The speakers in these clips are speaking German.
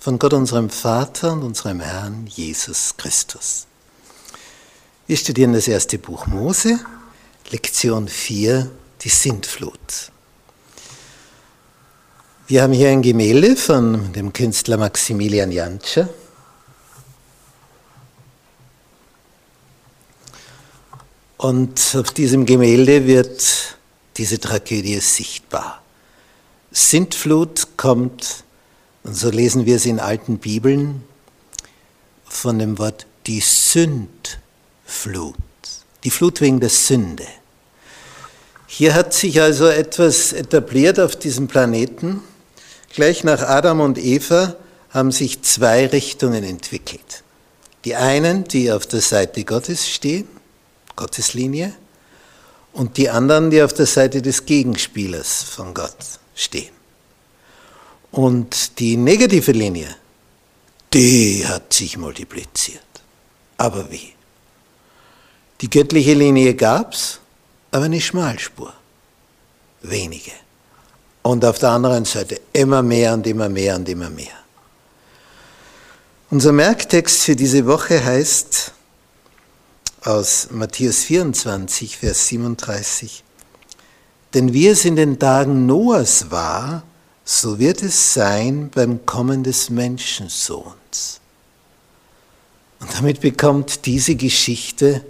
von Gott unserem Vater und unserem Herrn Jesus Christus. Wir studieren das erste Buch Mose, Lektion 4, die Sintflut. Wir haben hier ein Gemälde von dem Künstler Maximilian Jantscher. Und auf diesem Gemälde wird diese Tragödie sichtbar. Sintflut kommt, und so lesen wir es in alten Bibeln, von dem Wort die Sündflut, die Flut wegen der Sünde. Hier hat sich also etwas etabliert auf diesem Planeten. Gleich nach Adam und Eva haben sich zwei Richtungen entwickelt. Die einen, die auf der Seite Gottes stehen, Gotteslinie, und die anderen, die auf der Seite des Gegenspielers von Gott stehen. Und die negative Linie, die hat sich multipliziert. Aber wie? Die göttliche Linie gab's, aber eine Schmalspur. Wenige. Und auf der anderen Seite immer mehr und immer mehr und immer mehr. Unser Merktext für diese Woche heißt aus Matthäus 24, Vers 37. Denn wie es in den Tagen Noahs war, so wird es sein beim Kommen des Menschensohns. Und damit bekommt diese Geschichte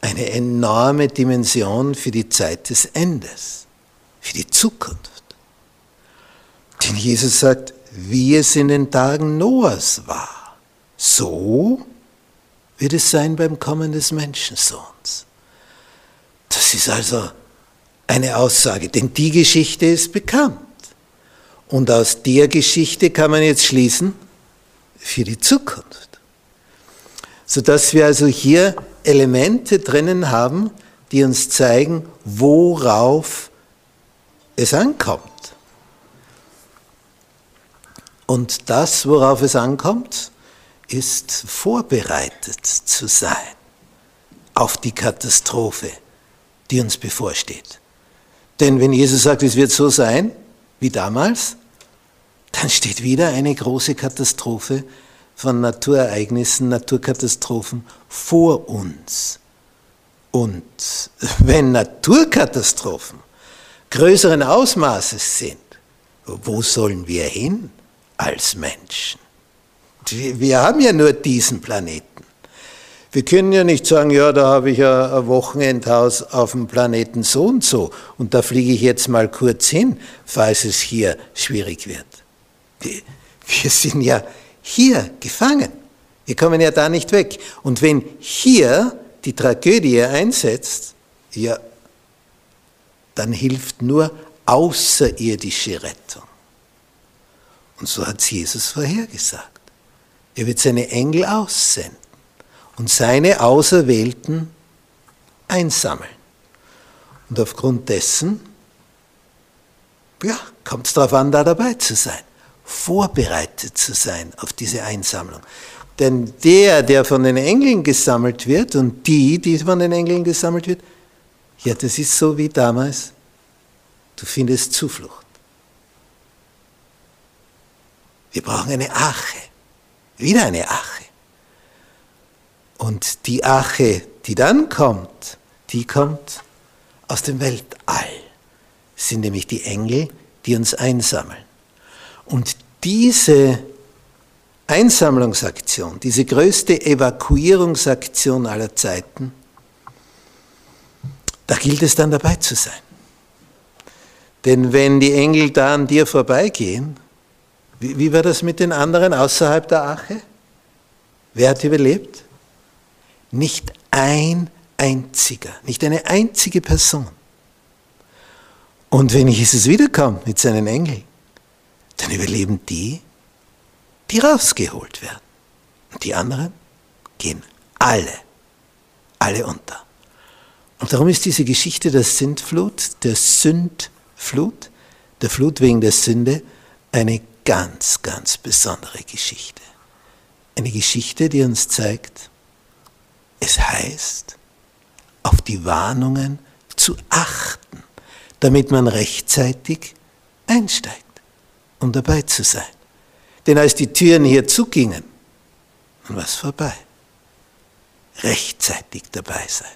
eine enorme Dimension für die Zeit des Endes, für die Zukunft. Denn Jesus sagt, wie es in den Tagen Noahs war, so wird es sein beim Kommen des Menschensohns. Das ist also eine Aussage, denn die Geschichte ist bekannt. Und aus der Geschichte kann man jetzt schließen für die Zukunft. Sodass wir also hier Elemente drinnen haben, die uns zeigen, worauf es ankommt. Und das, worauf es ankommt, ist vorbereitet zu sein auf die Katastrophe, die uns bevorsteht. Denn wenn Jesus sagt, es wird so sein wie damals, dann steht wieder eine große Katastrophe von Naturereignissen, Naturkatastrophen vor uns. Und wenn Naturkatastrophen größeren Ausmaßes sind, wo sollen wir hin als Menschen? Wir haben ja nur diesen Planeten. Wir können ja nicht sagen, ja, da habe ich ein Wochenendhaus auf dem Planeten so und so und da fliege ich jetzt mal kurz hin, falls es hier schwierig wird. Wir, sind ja hier gefangen. Wir kommen ja da nicht weg. Und wenn hier die Tragödie einsetzt, ja, dann hilft nur außerirdische Rettung. Und so hat Jesus vorhergesagt. Er wird seine Engel aussenden und seine Auserwählten einsammeln. Und aufgrund dessen, ja, kommt es darauf an, da dabei zu sein, vorbereitet zu sein auf diese Einsammlung. Denn der, der von den Engeln gesammelt wird und die, die von den Engeln gesammelt wird, ja, das ist so wie damals, du findest Zuflucht. Wir brauchen eine Arche. Wieder eine Ache. Und die Ache, die dann kommt, die kommt aus dem Weltall. Das sind nämlich die Engel, die uns einsammeln. Und diese Einsammlungsaktion, diese größte Evakuierungsaktion aller Zeiten, da gilt es dann dabei zu sein. Denn wenn die Engel da an dir vorbeigehen, wie, wie war das mit den anderen außerhalb der Ache? Wer hat überlebt? Nicht ein einziger, nicht eine einzige Person. Und wenn Jesus wiederkommt mit seinen Engeln, dann überleben die, die rausgeholt werden. Und die anderen gehen alle, alle unter. Und darum ist diese Geschichte der Sintflut, der Sündflut, der Flut wegen der Sünde, eine ganz, ganz besondere Geschichte. Eine Geschichte, die uns zeigt, es heißt, auf die Warnungen zu achten, damit man rechtzeitig einsteigt, um dabei zu sein. Denn als die Türen hier zugingen, dann war es vorbei. Rechtzeitig dabei sein.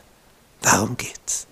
Darum geht's.